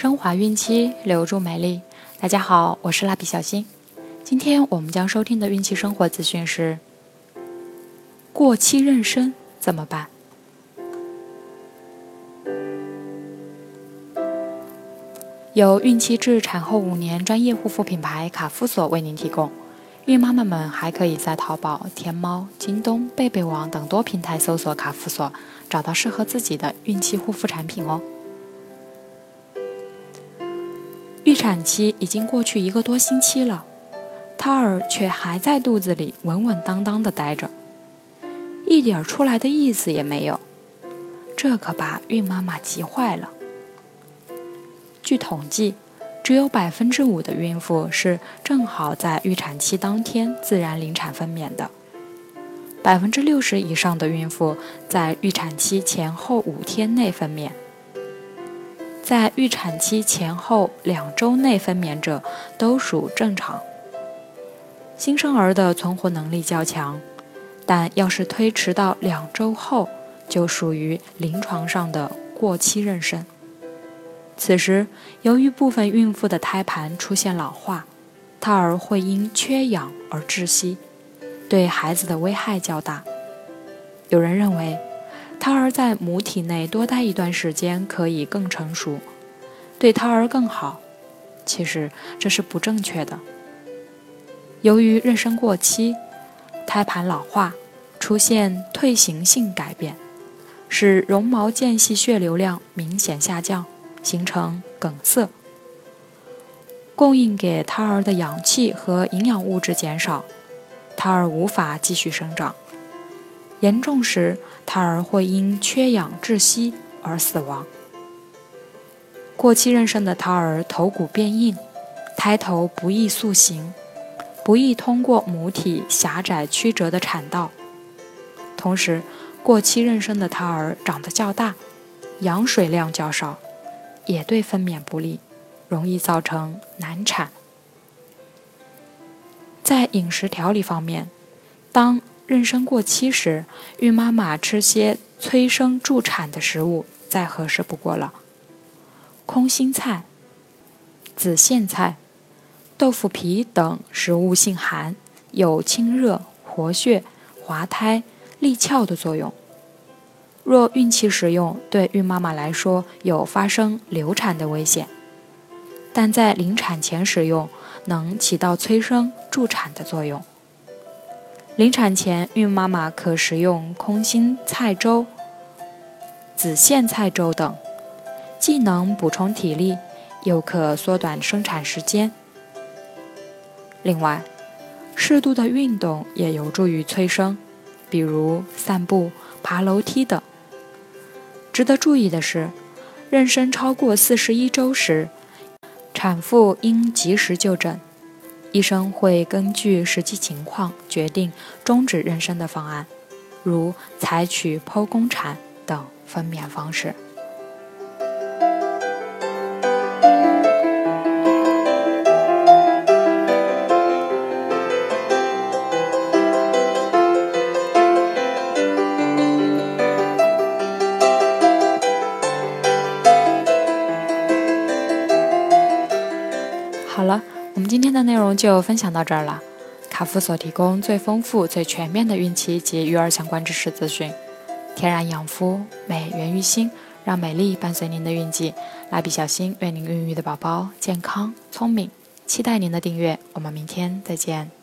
升华孕期，留住美丽。大家好，我是蜡笔小新。今天我们将收听的孕期生活资讯是：过期妊娠怎么办？由孕期至产后五年专业护肤品牌卡夫索为您提供。孕妈妈们还可以在淘宝、天猫、京东、贝贝网等多平台搜索卡夫索，找到适合自己的孕期护肤产品哦。预产期已经过去一个多星期了，胎儿却还在肚子里稳稳当当的待着，一点出来的意思也没有，这可把孕妈妈急坏了。据统计，只有百分之五的孕妇是正好在预产期当天自然临产分娩的，百分之六十以上的孕妇在预产期前后五天内分娩。在预产期前后两周内分娩者都属正常。新生儿的存活能力较强，但要是推迟到两周后，就属于临床上的过期妊娠。此时，由于部分孕妇的胎盘出现老化，胎儿会因缺氧而窒息，对孩子的危害较大。有人认为。胎儿在母体内多待一段时间可以更成熟，对胎儿更好。其实这是不正确的。由于妊娠过期，胎盘老化，出现退行性改变，使绒毛间隙血流量明显下降，形成梗塞，供应给胎儿的氧气和营养物质减少，胎儿无法继续生长。严重时，胎儿会因缺氧窒息而死亡。过期妊娠的胎儿头骨变硬，胎头不易塑形，不易通过母体狭窄曲折的产道。同时，过期妊娠的胎儿长得较大，羊水量较少，也对分娩不利，容易造成难产。在饮食调理方面，当妊娠过期时，孕妈妈吃些催生助产的食物再合适不过了。空心菜、紫苋菜、豆腐皮等食物性寒，有清热、活血、滑胎、利窍的作用。若孕期食用，对孕妈妈来说有发生流产的危险，但在临产前食用，能起到催生助产的作用。临产前，孕妈妈可食用空心菜粥、紫苋菜粥等，既能补充体力，又可缩短生产时间。另外，适度的运动也有助于催生，比如散步、爬楼梯等。值得注意的是，妊娠超过四十一周时，产妇应及时就诊。医生会根据实际情况决定终止妊娠的方案，如采取剖宫产等分娩方式。我们今天的内容就分享到这儿了。卡夫所提供最丰富、最全面的孕期及育儿相关知识资讯。天然养肤，美源于心，让美丽伴随您的孕期。蜡笔小新，愿您孕育的宝宝健康聪明。期待您的订阅，我们明天再见。